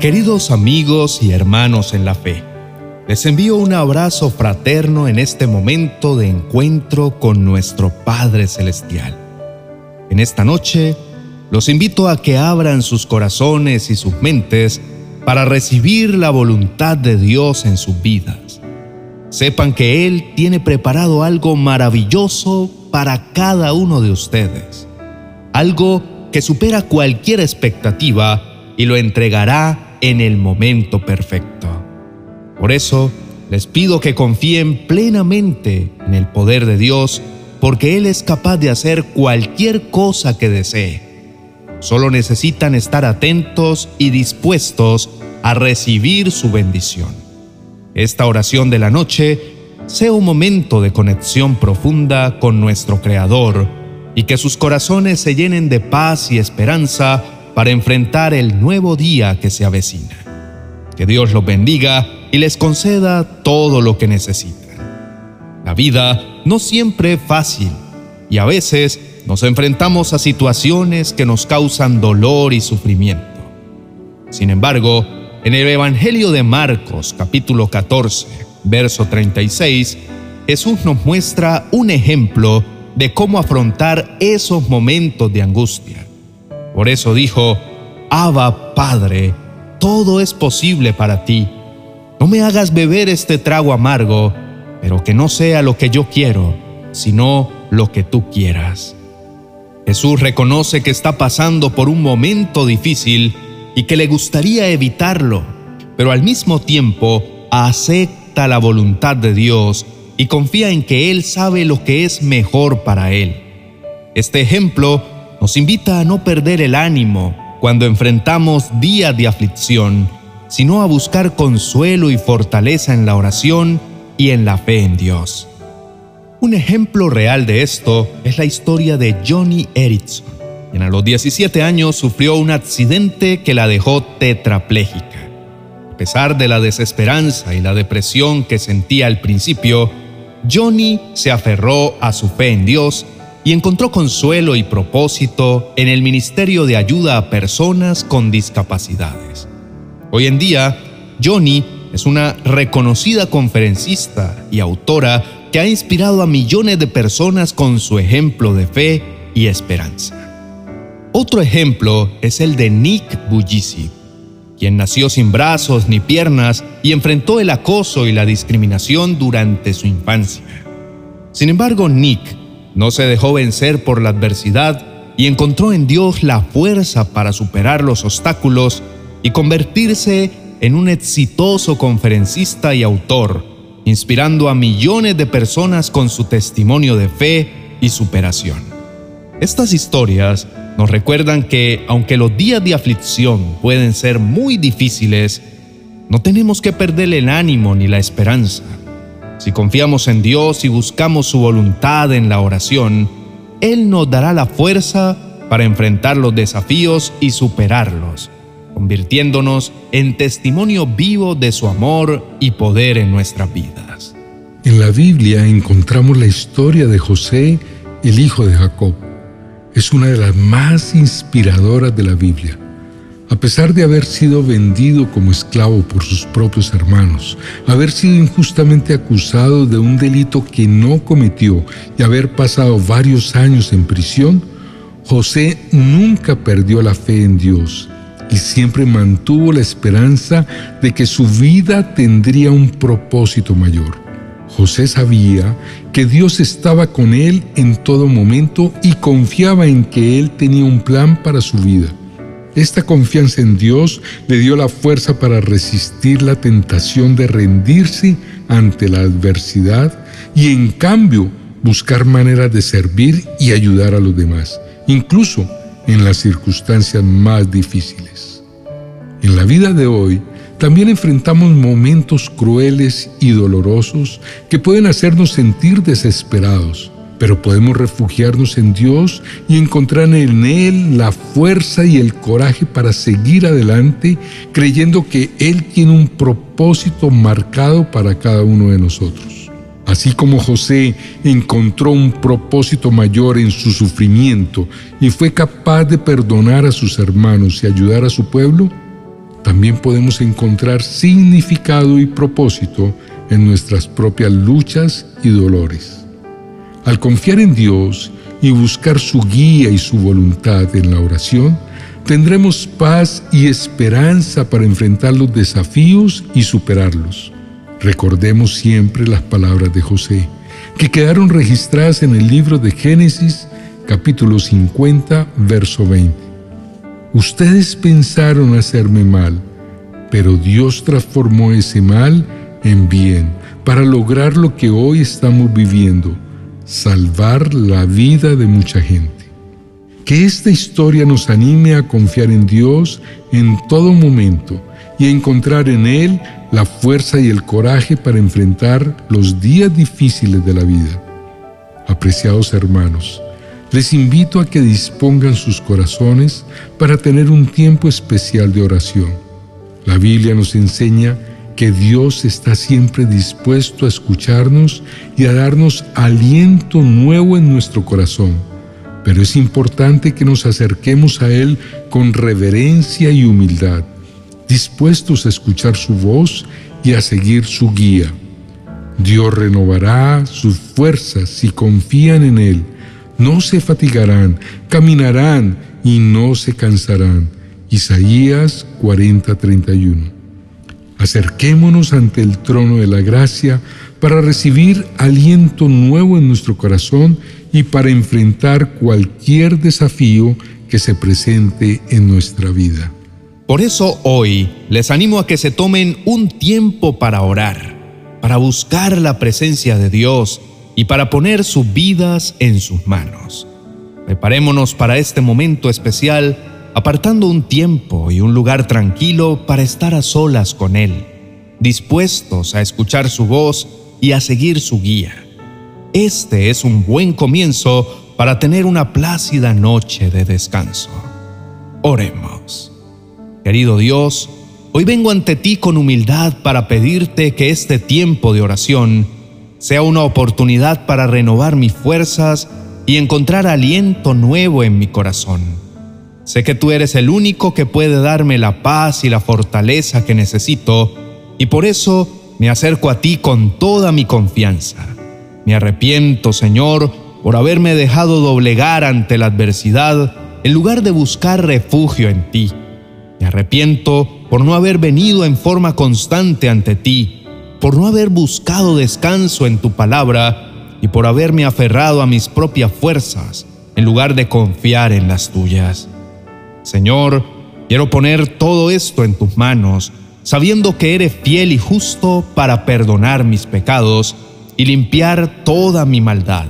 Queridos amigos y hermanos en la fe, les envío un abrazo fraterno en este momento de encuentro con nuestro Padre Celestial. En esta noche, los invito a que abran sus corazones y sus mentes para recibir la voluntad de Dios en sus vidas. Sepan que Él tiene preparado algo maravilloso para cada uno de ustedes, algo que supera cualquier expectativa y lo entregará en el momento perfecto. Por eso, les pido que confíen plenamente en el poder de Dios, porque Él es capaz de hacer cualquier cosa que desee. Solo necesitan estar atentos y dispuestos a recibir su bendición. Esta oración de la noche sea un momento de conexión profunda con nuestro Creador y que sus corazones se llenen de paz y esperanza para enfrentar el nuevo día que se avecina. Que Dios los bendiga y les conceda todo lo que necesitan. La vida no siempre es fácil y a veces nos enfrentamos a situaciones que nos causan dolor y sufrimiento. Sin embargo, en el Evangelio de Marcos capítulo 14, verso 36, Jesús nos muestra un ejemplo de cómo afrontar esos momentos de angustia. Por eso dijo, Abba Padre, todo es posible para ti. No me hagas beber este trago amargo, pero que no sea lo que yo quiero, sino lo que tú quieras. Jesús reconoce que está pasando por un momento difícil y que le gustaría evitarlo, pero al mismo tiempo acepta la voluntad de Dios y confía en que Él sabe lo que es mejor para Él. Este ejemplo nos invita a no perder el ánimo cuando enfrentamos días de aflicción, sino a buscar consuelo y fortaleza en la oración y en la fe en Dios. Un ejemplo real de esto es la historia de Johnny Erickson, quien a los 17 años sufrió un accidente que la dejó tetrapléjica. A pesar de la desesperanza y la depresión que sentía al principio, Johnny se aferró a su fe en Dios y encontró consuelo y propósito en el Ministerio de Ayuda a Personas con Discapacidades. Hoy en día, Johnny es una reconocida conferencista y autora que ha inspirado a millones de personas con su ejemplo de fe y esperanza. Otro ejemplo es el de Nick Bugisi, quien nació sin brazos ni piernas y enfrentó el acoso y la discriminación durante su infancia. Sin embargo, Nick no se dejó vencer por la adversidad y encontró en Dios la fuerza para superar los obstáculos y convertirse en un exitoso conferencista y autor, inspirando a millones de personas con su testimonio de fe y superación. Estas historias nos recuerdan que, aunque los días de aflicción pueden ser muy difíciles, no tenemos que perder el ánimo ni la esperanza. Si confiamos en Dios y buscamos su voluntad en la oración, Él nos dará la fuerza para enfrentar los desafíos y superarlos, convirtiéndonos en testimonio vivo de su amor y poder en nuestras vidas. En la Biblia encontramos la historia de José, el hijo de Jacob. Es una de las más inspiradoras de la Biblia. A pesar de haber sido vendido como esclavo por sus propios hermanos, haber sido injustamente acusado de un delito que no cometió y haber pasado varios años en prisión, José nunca perdió la fe en Dios y siempre mantuvo la esperanza de que su vida tendría un propósito mayor. José sabía que Dios estaba con él en todo momento y confiaba en que él tenía un plan para su vida. Esta confianza en Dios le dio la fuerza para resistir la tentación de rendirse ante la adversidad y en cambio buscar maneras de servir y ayudar a los demás, incluso en las circunstancias más difíciles. En la vida de hoy también enfrentamos momentos crueles y dolorosos que pueden hacernos sentir desesperados pero podemos refugiarnos en Dios y encontrar en Él la fuerza y el coraje para seguir adelante, creyendo que Él tiene un propósito marcado para cada uno de nosotros. Así como José encontró un propósito mayor en su sufrimiento y fue capaz de perdonar a sus hermanos y ayudar a su pueblo, también podemos encontrar significado y propósito en nuestras propias luchas y dolores. Al confiar en Dios y buscar su guía y su voluntad en la oración, tendremos paz y esperanza para enfrentar los desafíos y superarlos. Recordemos siempre las palabras de José, que quedaron registradas en el libro de Génesis capítulo 50, verso 20. Ustedes pensaron hacerme mal, pero Dios transformó ese mal en bien para lograr lo que hoy estamos viviendo, salvar la vida de mucha gente. Que esta historia nos anime a confiar en Dios en todo momento y a encontrar en Él la fuerza y el coraje para enfrentar los días difíciles de la vida. Apreciados hermanos, les invito a que dispongan sus corazones para tener un tiempo especial de oración. La Biblia nos enseña que Dios está siempre dispuesto a escucharnos y a darnos aliento nuevo en nuestro corazón. Pero es importante que nos acerquemos a Él con reverencia y humildad, dispuestos a escuchar su voz y a seguir su guía. Dios renovará sus fuerzas si confían en Él no se fatigarán, caminarán y no se cansarán. Isaías 40:31. Acerquémonos ante el trono de la gracia para recibir aliento nuevo en nuestro corazón y para enfrentar cualquier desafío que se presente en nuestra vida. Por eso hoy les animo a que se tomen un tiempo para orar, para buscar la presencia de Dios y para poner sus vidas en sus manos. Preparémonos para este momento especial, apartando un tiempo y un lugar tranquilo para estar a solas con Él, dispuestos a escuchar su voz y a seguir su guía. Este es un buen comienzo para tener una plácida noche de descanso. Oremos. Querido Dios, hoy vengo ante ti con humildad para pedirte que este tiempo de oración sea una oportunidad para renovar mis fuerzas y encontrar aliento nuevo en mi corazón. Sé que tú eres el único que puede darme la paz y la fortaleza que necesito y por eso me acerco a ti con toda mi confianza. Me arrepiento, Señor, por haberme dejado doblegar ante la adversidad en lugar de buscar refugio en ti. Me arrepiento por no haber venido en forma constante ante ti por no haber buscado descanso en tu palabra y por haberme aferrado a mis propias fuerzas en lugar de confiar en las tuyas. Señor, quiero poner todo esto en tus manos, sabiendo que eres fiel y justo para perdonar mis pecados y limpiar toda mi maldad.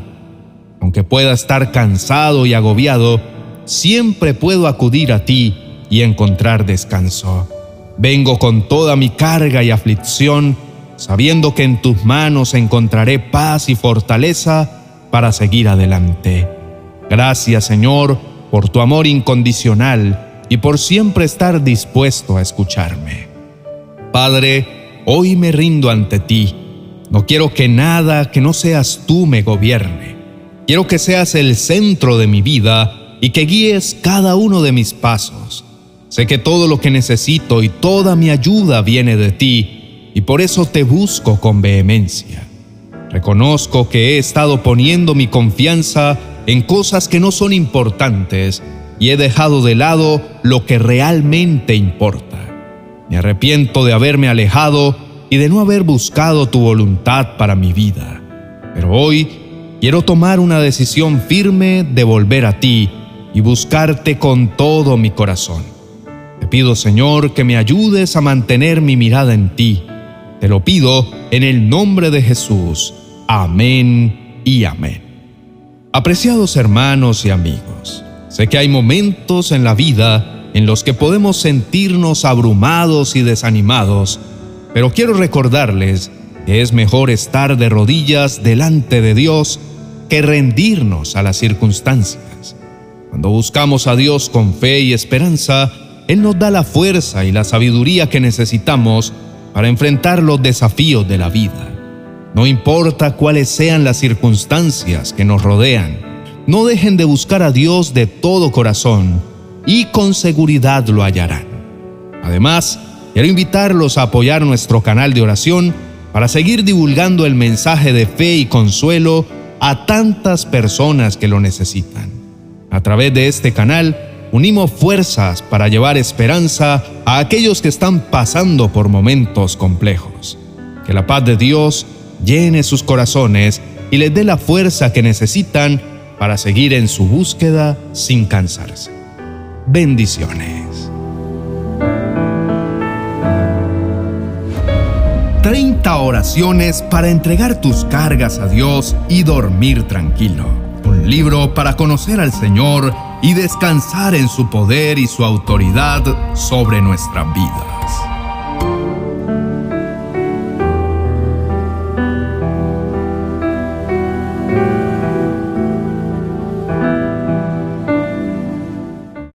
Aunque pueda estar cansado y agobiado, siempre puedo acudir a ti y encontrar descanso. Vengo con toda mi carga y aflicción, sabiendo que en tus manos encontraré paz y fortaleza para seguir adelante. Gracias Señor por tu amor incondicional y por siempre estar dispuesto a escucharme. Padre, hoy me rindo ante ti. No quiero que nada que no seas tú me gobierne. Quiero que seas el centro de mi vida y que guíes cada uno de mis pasos. Sé que todo lo que necesito y toda mi ayuda viene de ti y por eso te busco con vehemencia. Reconozco que he estado poniendo mi confianza en cosas que no son importantes y he dejado de lado lo que realmente importa. Me arrepiento de haberme alejado y de no haber buscado tu voluntad para mi vida. Pero hoy quiero tomar una decisión firme de volver a ti y buscarte con todo mi corazón. Te pido, Señor, que me ayudes a mantener mi mirada en ti te lo pido en el nombre de Jesús. Amén y amén. Apreciados hermanos y amigos, sé que hay momentos en la vida en los que podemos sentirnos abrumados y desanimados, pero quiero recordarles que es mejor estar de rodillas delante de Dios que rendirnos a las circunstancias. Cuando buscamos a Dios con fe y esperanza, Él nos da la fuerza y la sabiduría que necesitamos para enfrentar los desafíos de la vida. No importa cuáles sean las circunstancias que nos rodean, no dejen de buscar a Dios de todo corazón y con seguridad lo hallarán. Además, quiero invitarlos a apoyar nuestro canal de oración para seguir divulgando el mensaje de fe y consuelo a tantas personas que lo necesitan. A través de este canal, unimos fuerzas para llevar esperanza a aquellos que están pasando por momentos complejos. Que la paz de Dios llene sus corazones y les dé la fuerza que necesitan para seguir en su búsqueda sin cansarse. Bendiciones. 30 oraciones para entregar tus cargas a Dios y dormir tranquilo. Un libro para conocer al Señor y descansar en su poder y su autoridad sobre nuestra vida.